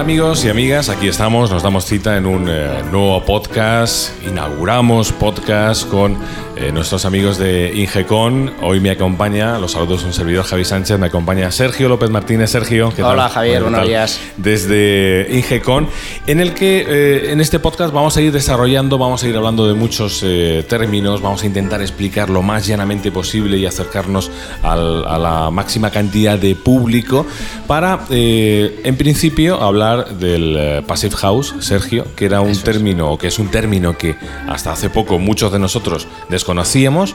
tal amigos y amigas? Aquí estamos, nos damos cita en un eh, nuevo podcast, inauguramos podcast con eh, nuestros amigos de Ingecon. Hoy me acompaña, los saludos un servidor Javi Sánchez, me acompaña Sergio López Martínez. Sergio, ¿qué Hola Javier, buenos días. Desde Ingecon, en el que eh, en este podcast vamos a ir desarrollando, vamos a ir hablando de muchos términos, vamos a intentar explicar lo más llanamente posible y acercarnos a la máxima cantidad de público para, en principio, hablar del Passive House, Sergio, que era un término, o que es un término que hasta hace poco muchos de nosotros desconocíamos,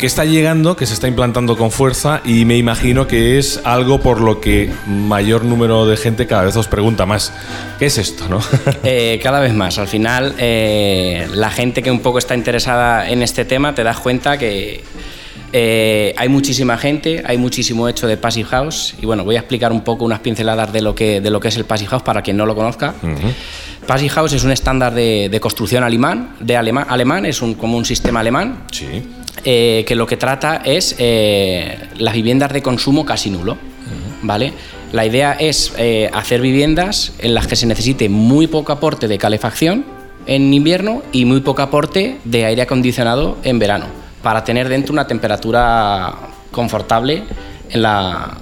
que está llegando, que se está implantando con fuerza y me imagino que es algo por lo que mayor número de gente cada vez os pregunta más, ¿qué es esto? No? Eh, cada vez más. Al final, eh, la gente que un poco está interesada en este tema, te das cuenta que eh, hay muchísima gente, hay muchísimo hecho de Passive House y bueno, voy a explicar un poco unas pinceladas de lo que, de lo que es el Passive House para quien no lo conozca. Passive House es un estándar de, construcción alemán, de alemán, alemán es un, como un sistema alemán eh, que lo que trata es eh, las viviendas de consumo casi nulo. ¿vale? La idea es hacer viviendas en las que se necesite muy poco aporte de calefacción en invierno y muy poco aporte de aire acondicionado en verano para tener dentro una temperatura confortable en la,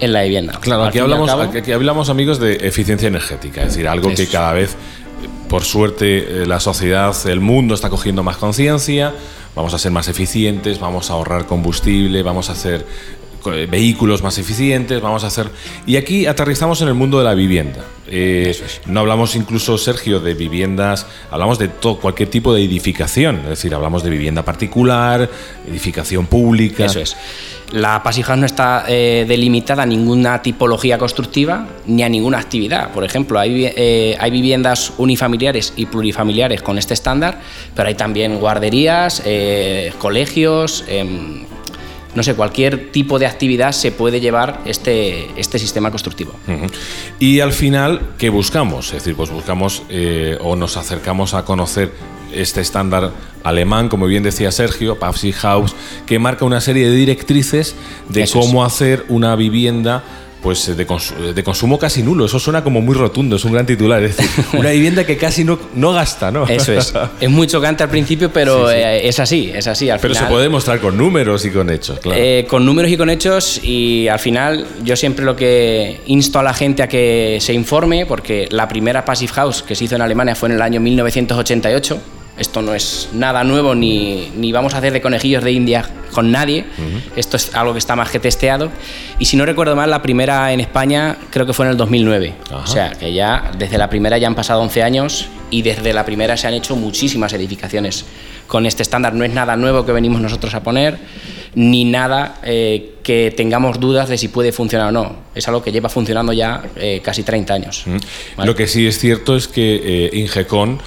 en la vivienda. Claro, aquí hablamos, aquí hablamos, amigos, de eficiencia energética, es decir, algo que cada vez, por suerte, eh, la sociedad, el mundo está cogiendo más conciencia, vamos a ser más eficientes, vamos a ahorrar combustible, vamos a hacer vehículos más eficientes, vamos a hacer... Y aquí aterrizamos en el mundo de la vivienda. Eh, no hablamos incluso, Sergio, de viviendas, hablamos de todo, cualquier tipo de edificación, es decir, hablamos de vivienda particular, edificación pública. Eso es. La Pasija no está eh, delimitada a ninguna tipología constructiva ni a ninguna actividad. Por ejemplo, hay, hay viviendas unifamiliares y plurifamiliares con este estándar, pero hay también guarderías, colegios em, no sé, cualquier tipo de actividad se puede llevar este, este sistema constructivo. Y al final, ¿qué buscamos? Es decir, pues buscamos eh, o nos acercamos a conocer este estándar alemán, como bien decía Sergio, Passive House, que marca una serie de directrices de cómo hacer una vivienda pues de, de, consumo casi nulo. Eso suena como muy rotundo, es un gran titular. Es decir, una vivienda que casi no, no gasta, ¿no? Eso es. Es muy chocante al principio, pero eh, es así, es así. Al pero se puede demostrar con números y con hechos, claro. Eh, con números y con hechos, y al final yo siempre lo que insto a la gente a que se informe, porque la primera Passive House que se hizo en Alemania fue en el año 1988 esto no es nada nuevo ni, ni vamos a hacer de conejillos de India con nadie. Esto es algo que está más que testeado. Y si no recuerdo mal, la primera en España creo que fue en el 2009. O sea, que ya desde la primera ya han pasado 11 años y desde la primera se han hecho muchísimas edificaciones con este estándar. No es nada nuevo que venimos nosotros a poner, ni nada eh, que tengamos dudas de si puede funcionar o no. Es algo que lleva funcionando ya eh, casi 30 años. Lo que sí es cierto es que eh, Ingecon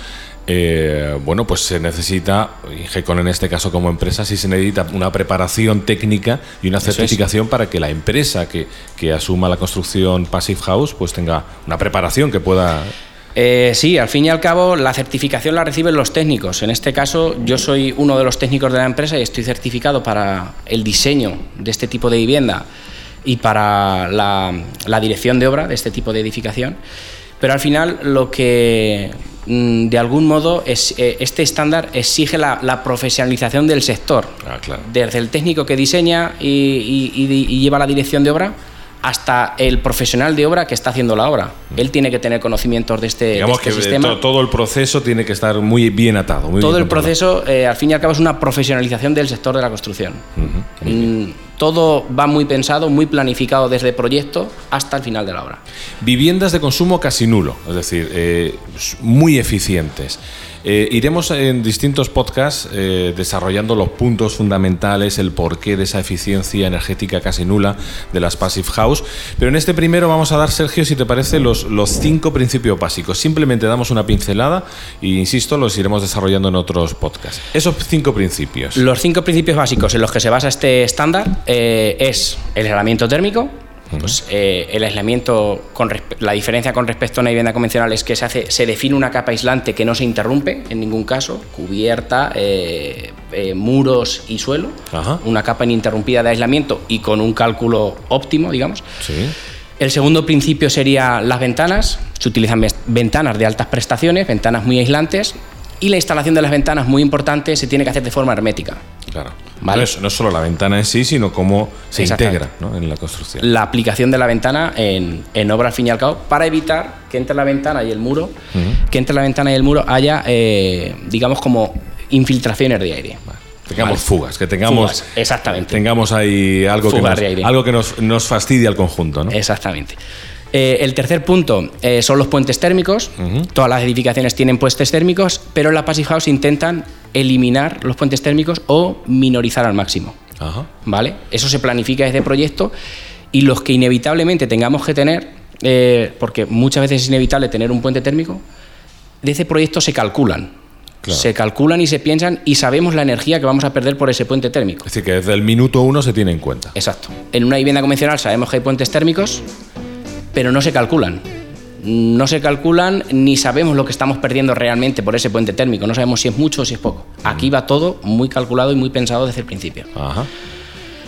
eh, bueno, pues se necesita, GECON en este caso como empresa, sí se necesita una preparación técnica y una certificación para que la empresa que, asuma la construcción Passive House pues tenga una preparación que pueda... Eh, sí, al fin y al cabo la certificación la reciben los técnicos. En este caso yo soy uno de los técnicos de la empresa y estoy certificado para el diseño de este tipo de vivienda y para la dirección de obra de este tipo de edificación. Pero al final lo que de algún modo es, eh, este estándar exige la, profesionalización del sector. Ah, Desde el técnico que diseña y, lleva la dirección de obra hasta el profesional de obra que está haciendo la obra. Mm. Él tiene que tener conocimientos de este, Digamos este que sistema. Todo, el proceso tiene que estar muy bien atado. todo el proceso, eh, al fin y al cabo, es una profesionalización del sector de la construcción todo va muy pensado, muy planificado desde el proyecto hasta el final de la obra. Viviendas de consumo casi nulo, es decir, eh, muy eficientes. Eh, iremos en distintos podcasts eh, desarrollando los puntos fundamentales, el porqué de esa eficiencia energética casi nula de las Passive House. Pero en este primero vamos a dar, Sergio, si te parece, los, los cinco principios básicos. Simplemente damos una pincelada e, insisto, los iremos desarrollando en otros podcasts. Esos cinco principios. Los cinco principios básicos en los que se basa este estándar eh, es el aislamiento térmico, pues, eh, el aislamiento, con la diferencia con respecto a una vivienda convencional es que se, hace, se define una capa aislante que no se interrumpe en ningún caso, cubierta, eh, muros y suelo, una capa ininterrumpida de aislamiento y con un cálculo óptimo, digamos. El segundo principio sería las ventanas. Se utilizan ventanas de altas prestaciones, ventanas muy aislantes, y la instalación de las ventanas, muy importante, se tiene que hacer de forma hermética. Claro. No, es, solo la ventana en sí, sino cómo se integra en la construcción. La aplicación de la ventana en, en, obra al fin y al cabo, para evitar que entre la ventana y el muro, que entre la ventana y el muro haya, eh, digamos, como infiltraciones de aire. Tengamos fugas, que tengamos. exactamente. Tengamos ahí algo que, nos, algo que nos, nos fastidia al conjunto, ¿no? Exactamente. Eh, el tercer punto eh, son los puentes térmicos. Todas las edificaciones tienen puentes térmicos, pero en la Passive House intentan eliminar los puentes térmicos o minorizar al máximo. ¿Vale? Eso se planifica desde proyecto y los que inevitablemente tengamos que tener, eh, porque muchas veces es inevitable tener un puente térmico, de ese proyecto se calculan. Se calculan y se piensan y sabemos la energía que vamos a perder por ese puente térmico. Es decir, que desde el minuto uno se tiene en cuenta. Exacto. En una vivienda convencional sabemos que hay puentes térmicos, pero no se calculan. No se calculan ni sabemos lo que estamos perdiendo realmente por ese puente térmico. No sabemos si es mucho o si es poco. Aquí va todo muy calculado y muy pensado desde el principio.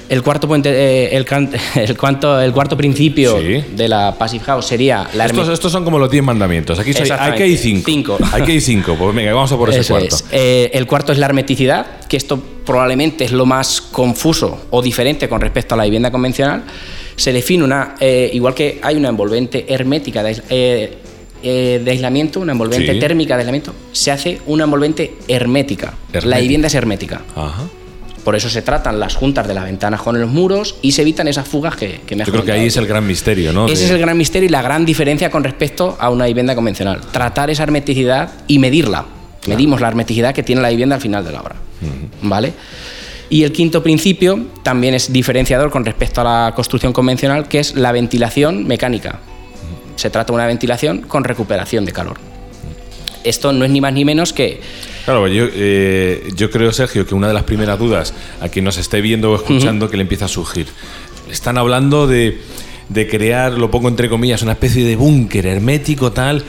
El cuarto puente, eh, el, el, cuarto, el cuarto principio de la Passive House sería la estos, estos, son como los 10 mandamientos. Aquí hay, que ir cinco. cinco. Hay que ir cinco. Pues venga, vamos a por ese cuarto. Eh, el cuarto es la hermeticidad, que esto probablemente es lo más confuso o diferente con respecto a la vivienda convencional se define una, eh, igual que hay una envolvente hermética de, de aislamiento, una envolvente térmica de aislamiento, se hace una envolvente hermética. La vivienda es hermética. Por eso se tratan las juntas de las ventanas con los muros y se evitan esas fugas que, que me Yo creo que ahí es el gran misterio, ¿no? Ese es el gran misterio y la gran diferencia con respecto a una vivienda convencional. Tratar esa hermeticidad y medirla. Medimos la hermeticidad que tiene la vivienda al final de la obra. ¿Vale? Y el quinto principio también es diferenciador con respecto a la construcción convencional, que es la ventilación mecánica. Se trata de una ventilación con recuperación de calor. Esto no es ni más ni menos que... Claro, yo, eh, yo creo, Sergio, que una de las primeras dudas a quien nos esté viendo o escuchando que le empieza a surgir. Están hablando de, de crear, lo pongo entre comillas, una especie de búnker hermético tal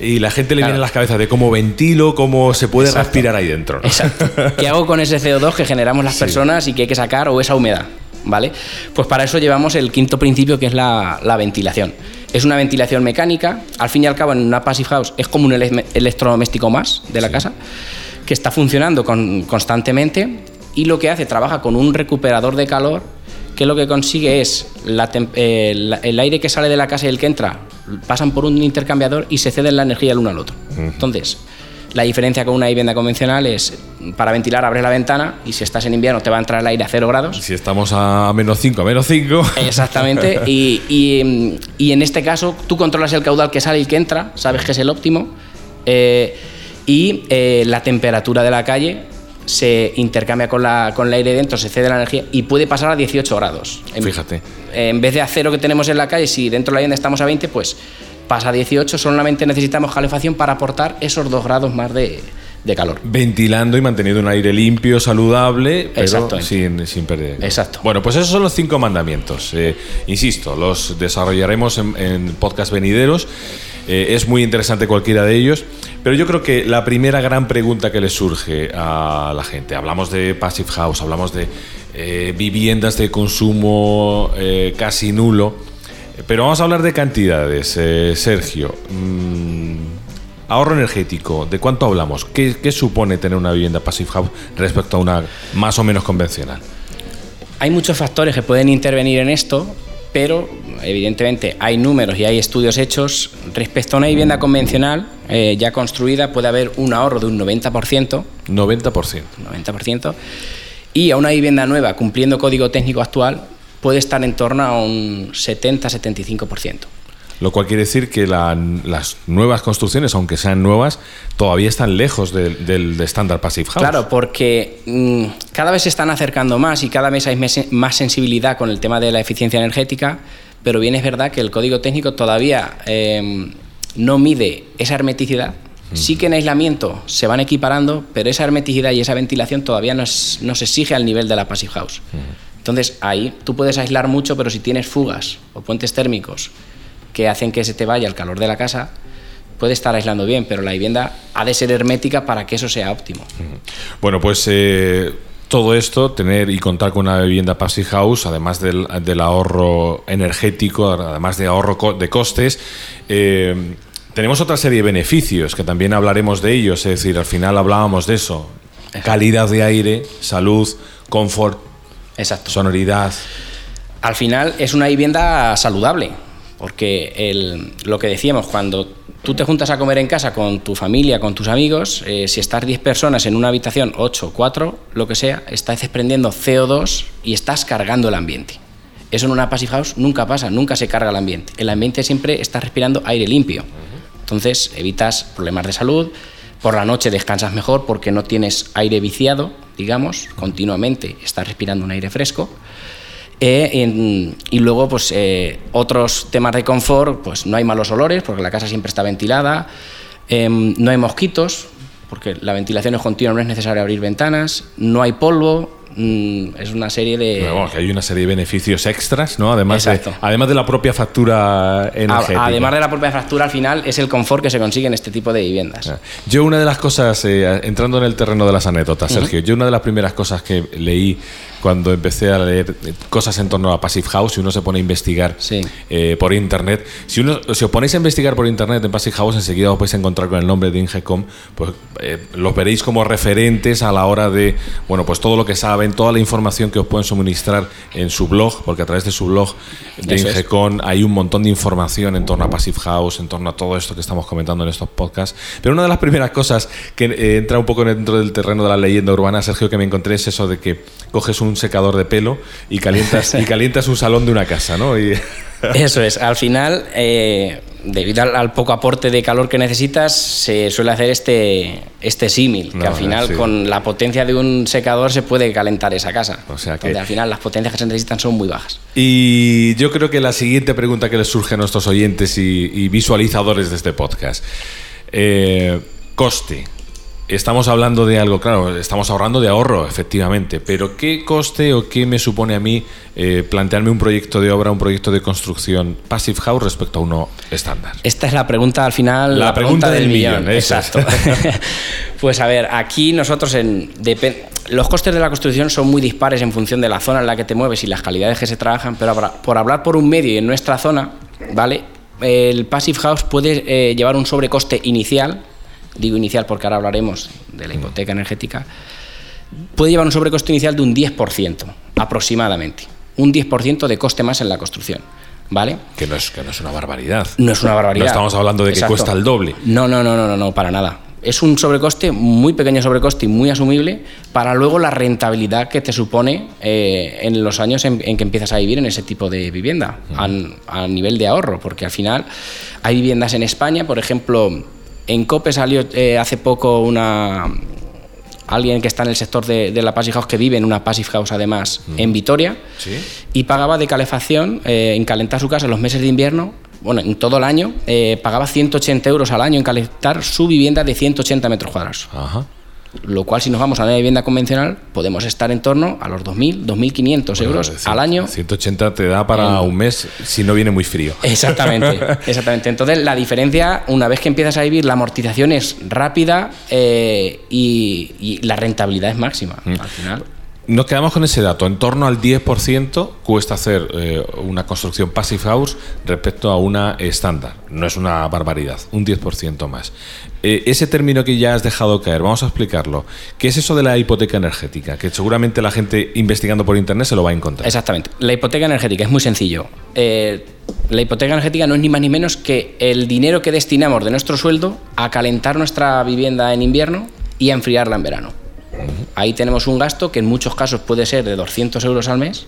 y la gente le viene a las cabezas de cómo ventilo, cómo se puede respirar ahí dentro. Exacto. ¿Qué hago con ese CO2 que generamos las personas y que hay que sacar o esa humedad? ¿Vale? Pues para eso llevamos el quinto principio que es la, ventilación. Es una ventilación mecánica, al fin y al cabo en una passive house es como un electrodoméstico más de la casa, que está funcionando constantemente y lo que hace, trabaja con un recuperador de calor que lo que consigue es eh, el aire que sale de la casa y el que entra pasan por un intercambiador y se ceden la energía el uno al otro. Entonces, la diferencia con una vivienda convencional es, para ventilar abres la ventana y si estás en invierno te va a entrar el aire a cero grados. Si estamos a menos 5, a menos 5. Exactamente. y, en este caso tú controlas el caudal que sale y que entra, sabes que es el óptimo. Eh, y eh, la temperatura de la calle se intercambia con, la, con el aire dentro, se cede la energía y puede pasar a 18 grados. Fíjate. En vez de a cero que tenemos en la calle, si dentro de la vivienda estamos a 20, pues pasa a 18, solamente necesitamos calefacción para aportar esos dos grados más de, calor. Ventilando y manteniendo un aire limpio, saludable, pero sin, sin, perder. Exacto. Bueno, pues esos son los cinco mandamientos. Eh, insisto, los desarrollaremos en, en podcast venideros. Eh, es muy interesante cualquiera de ellos. Pero yo creo que la primera gran pregunta que le surge a la gente, hablamos de Passive House, hablamos de eh, viviendas de consumo casi nulo, pero vamos a hablar de cantidades. Sergio, mm, ahorro energético, ¿de cuánto hablamos? ¿Qué, ¿Qué supone tener una vivienda Passive House respecto a una más o menos convencional? Hay muchos factores que pueden intervenir en esto, pero evidentemente hay números y hay estudios hechos respecto a una vivienda convencional eh, ya construida puede haber un ahorro de un 90%. 90%. 90%. Y a una vivienda nueva cumpliendo código técnico actual puede estar en torno a un 70-75%. Lo cual quiere decir que las nuevas construcciones, aunque sean nuevas, todavía están lejos del estándar Passive House. Claro, porque mm, cada vez se están acercando más y cada vez hay más sensibilidad con el tema de la eficiencia energética, pero bien es verdad que el código técnico todavía em, no mide esa hermeticidad. Sí que en aislamiento se van equiparando, pero esa hermeticidad y esa ventilación todavía no, se exige al nivel de la Passive House. Entonces ahí tú puedes aislar mucho, pero si tienes fugas o puentes térmicos que hacen que se te vaya el calor de la casa, puede estar aislando bien, pero la vivienda ha de ser hermética para que eso sea óptimo. Bueno, pues eh, todo esto, tener y contar con una vivienda Passive House, además del, del ahorro energético, además de ahorro de costes, eh, tenemos otra serie de beneficios que también hablaremos de ellos. Es decir, al final hablábamos de eso: calidad de aire, salud, confort, Exacto. sonoridad. Al final es una vivienda saludable, porque el, lo que decíamos, cuando tú te juntas a comer en casa con tu familia, con tus amigos, eh, si estás 10 personas en una habitación, 8, 4, lo que sea, estás desprendiendo CO2 y estás cargando el ambiente. Eso en una passive house nunca pasa, nunca se carga el ambiente. El ambiente siempre está respirando aire limpio. Entonces evitas problemas de salud. Por la noche descansas mejor porque no tienes aire viciado, digamos, continuamente estás respirando un aire fresco. Eh, y luego, pues eh, otros temas de confort, pues no hay malos olores porque la casa siempre está ventilada, em, no hay mosquitos porque la ventilación es continua, no es necesario abrir ventanas, no hay polvo, es una serie de... Pero bueno, que hay una serie de beneficios extras, ¿no? Además, de, además de la propia factura energética. Además de la propia fractura, al final es el confort que se consigue en este tipo de viviendas. Yo una de las cosas, eh, entrando en el terreno de las anécdotas, Sergio, yo una de las primeras cosas que leí cuando empecé a leer eh, cosas en torno a Passive House y uno se pone a investigar Sí. eh, por internet, si, uno, si os ponéis a investigar por internet en Passive House, enseguida os vais a encontrar con el nombre de Ingecom, pues eh, los veréis como referentes a la hora de, bueno, pues todo lo que saben, toda la información que os pueden suministrar en su blog, porque a través de su blog de Eso es. Ingecom hay un montón de información en torno a Passive House, en torno a todo esto que estamos comentando en estos podcasts. Pero una de las primeras cosas que eh, entra un poco dentro del terreno de la leyenda urbana, Sergio, que me encontré es eso de que coges un secador de pelo y calientas, y calientas un salón de una casa, ¿no? Y, Eso es, al final, eh, debido al, al poco aporte de calor que necesitas, se suele hacer este, este símil, que al final sí. con la potencia de un secador se puede calentar esa casa. O sea que- Donde al final las potencias que se necesitan son muy bajas. y yo creo que la siguiente pregunta que les surge a nuestros oyentes y, y visualizadores de este podcast. eh, coste. Estamos hablando de algo, claro, estamos ahorrando de ahorro, efectivamente, pero ¿qué coste o qué me supone a mí eh, plantearme un proyecto de obra, un proyecto de construcción Passive House respecto a uno estándar? Esta es la pregunta al final, La pregunta del millón. Exacto. pues a ver, aquí nosotros en los costes de la construcción son muy dispares en función de la zona en la que te mueves y las calidades que se trabajan, pero por, por hablar por un medio y en nuestra zona, ¿vale? El Passive House puede eh, llevar un sobrecoste inicial, digo inicial porque ahora hablaremos de la hipoteca energética, puede llevar un sobrecoste inicial de un 10% aproximadamente. Un 10% de coste más en la construcción, ¿vale? Que no es, que no es una barbaridad. No es una barbaridad. No estamos hablando de que cuesta el doble. No, no, no, no, no, no, para nada. Es un sobrecoste, muy pequeño sobrecoste y muy asumible para luego la rentabilidad que te supone eh, en los años en, en que empiezas a vivir en ese tipo de vivienda, a, a nivel de ahorro, porque al final hay viviendas en España, por ejemplo, en COPE salió eh, hace poco una alguien que está en el sector de, de la Passive House, que vive en una Passive House además en Vitoria, Sí. y pagaba de calefacción, eh, en calentar su casa en los meses de invierno, bueno, en todo el año, eh, pagaba 180 euros al año en calentar su vivienda de 180 metros cuadrados. Ajá. Lo cual, si nos vamos a una vivienda convencional, podemos estar en torno a los 2.000, 2.500 euros Bueno, al año. 180 te da para En- un mes si no viene muy frío. Exactamente, exactamente. Entonces, la diferencia, una vez que empiezas a vivir, la amortización es rápida eh, y, y la rentabilidad es máxima. Mm. Al final. Nos quedamos con ese dato. En torno al 10% cuesta hacer eh, una construcción passive house respecto a una estándar. No es una barbaridad, un 10% más. Eh, ese término que ya has dejado caer, vamos a explicarlo. ¿Qué es eso de la hipoteca energética? Que seguramente la gente investigando por internet se lo va a encontrar. Exactamente. La hipoteca energética es muy sencillo. Eh, la hipoteca energética no es ni más ni menos que el dinero que destinamos de nuestro sueldo a calentar nuestra vivienda en invierno y a enfriarla en verano. Ahí tenemos un gasto que en muchos casos puede ser de 200 euros al mes,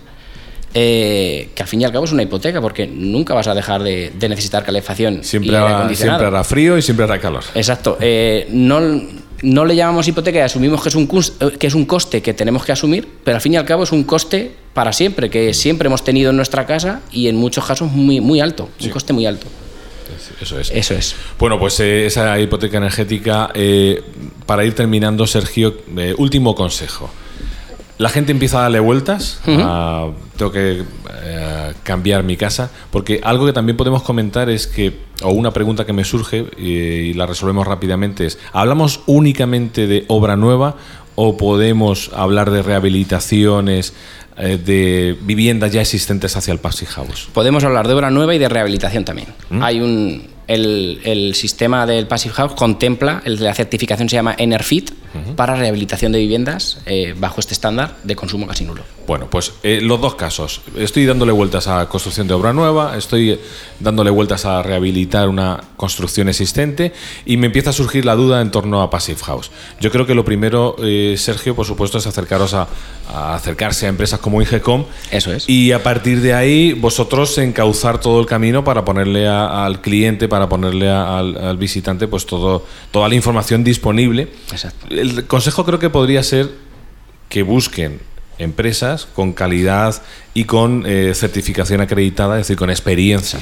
eh, que al fin y al cabo es una hipoteca porque nunca vas a dejar de, de necesitar calefacción Siempre, y hará, acondicionado. siempre hará frío y siempre hará calor. Exacto. Eh, no, no le llamamos hipoteca y asumimos que es, un, eh, que es un coste que tenemos que asumir, pero al fin y al cabo es un coste para siempre, que siempre hemos tenido en nuestra casa y en muchos casos muy, muy alto, un coste muy alto. Eso es. Eso es. Bueno, pues eh, esa hipoteca energética, eh, para ir terminando, Sergio, eh, último consejo. La gente empieza a darle vueltas, a- tengo que cambiar mi casa, porque algo que también podemos comentar es que, o una pregunta que me surge y, y la resolvemos rápidamente es, ¿hablamos únicamente de obra nueva o podemos hablar de rehabilitaciones eh, de viviendas ya existentes hacia el Passive House? Podemos hablar de obra nueva y de rehabilitación también. ¿Mm? Hay un, el, sistema del Passive House contempla, el de la certificación se llama Enerfit, para rehabilitación de viviendas eh, bajo este estándar de consumo casi nulo. Bueno, pues eh, los dos casos. Estoy dándole vueltas a construcción de obra nueva, estoy dándole vueltas a rehabilitar una construcción existente y me empieza a surgir la duda en torno a Passive House. Yo creo que lo primero, eh, Sergio, por supuesto, es acercaros a, acercarse a empresas como Ingecom. Eso es. Y a partir de ahí, vosotros encauzar todo el camino para ponerle al cliente, para ponerle al, visitante, pues todo, toda la información disponible. Exacto. El consejo creo que podría ser que busquen empresas con calidad y con eh, certificación acreditada, es decir, con experiencia.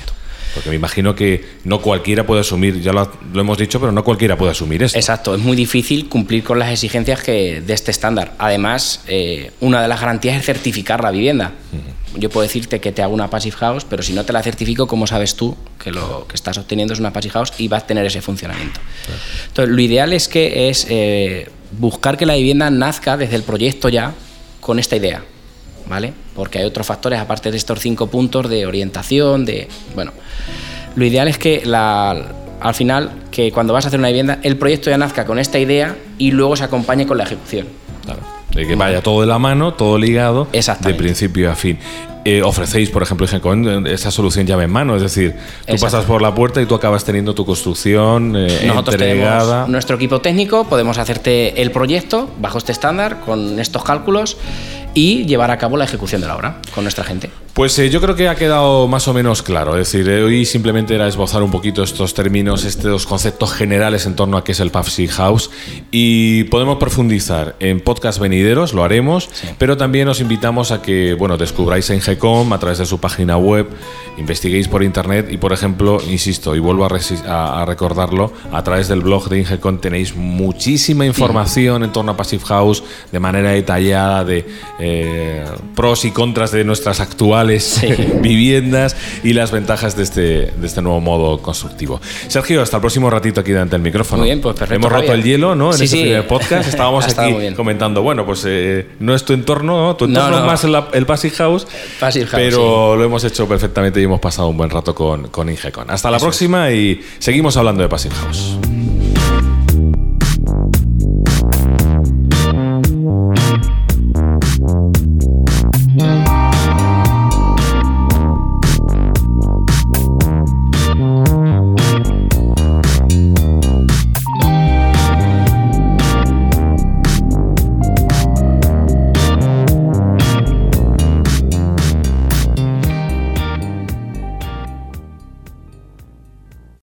Porque me imagino que no cualquiera puede asumir, ya lo, hemos dicho, pero no cualquiera puede asumir esto. Exacto, es muy difícil cumplir con las exigencias que, de este estándar. Además, eh, una de las garantías es certificar la vivienda. Yo puedo decirte que te hago una Passive House, pero si no te la certifico, ¿cómo sabes tú que lo que estás obteniendo es una Passive House y vas a tener ese funcionamiento? Entonces, lo ideal es que es eh, buscar que la vivienda nazca desde el proyecto ya con esta idea. ¿Vale? Porque hay otros factores aparte de estos cinco puntos de orientación, de bueno, lo ideal es que al final, que cuando vas a hacer una vivienda, el proyecto ya nazca con esta idea y luego se acompañe con la ejecución. Claro. De que vaya todo de la mano, todo ligado, de principio a fin. Eh, ofrecéis, por ejemplo, esa solución llave en mano, es decir, tú pasas por la puerta y tú acabas teniendo tu construcción eh, Nosotros entregada. nuestro equipo técnico, podemos hacerte el proyecto bajo este estándar con estos cálculos y llevar a cabo la ejecución de la obra con nuestra gente. Pues eh, yo creo que ha quedado más o menos claro. Es decir, eh, hoy simplemente era esbozar un poquito estos términos, estos conceptos generales en torno a qué es el Puffsy House. Y podemos profundizar en podcast venideros, lo haremos, pero también os invitamos a que bueno, descubráis en GECOM a través de su página web, investiguéis por internet y, por ejemplo, insisto y vuelvo a, recordarlo, a través del blog de Ingecom tenéis muchísima información en torno a Passive House de manera detallada de eh, pros y contras de nuestras actuales viviendas y las ventajas de este, de este nuevo modo constructivo. Sergio, hasta el próximo ratito aquí delante del micrófono. Muy bien, pues perfecto. Hemos roto el hielo, ¿no? En este primer podcast estábamos aquí comentando, bueno, pues eh, no es tu entorno, ¿no? tu entorno es más el, Passive House, pero lo hemos hecho perfectamente y hemos pasado un buen rato con, con Ingecon. Hasta la próxima y seguimos hablando de Passive House.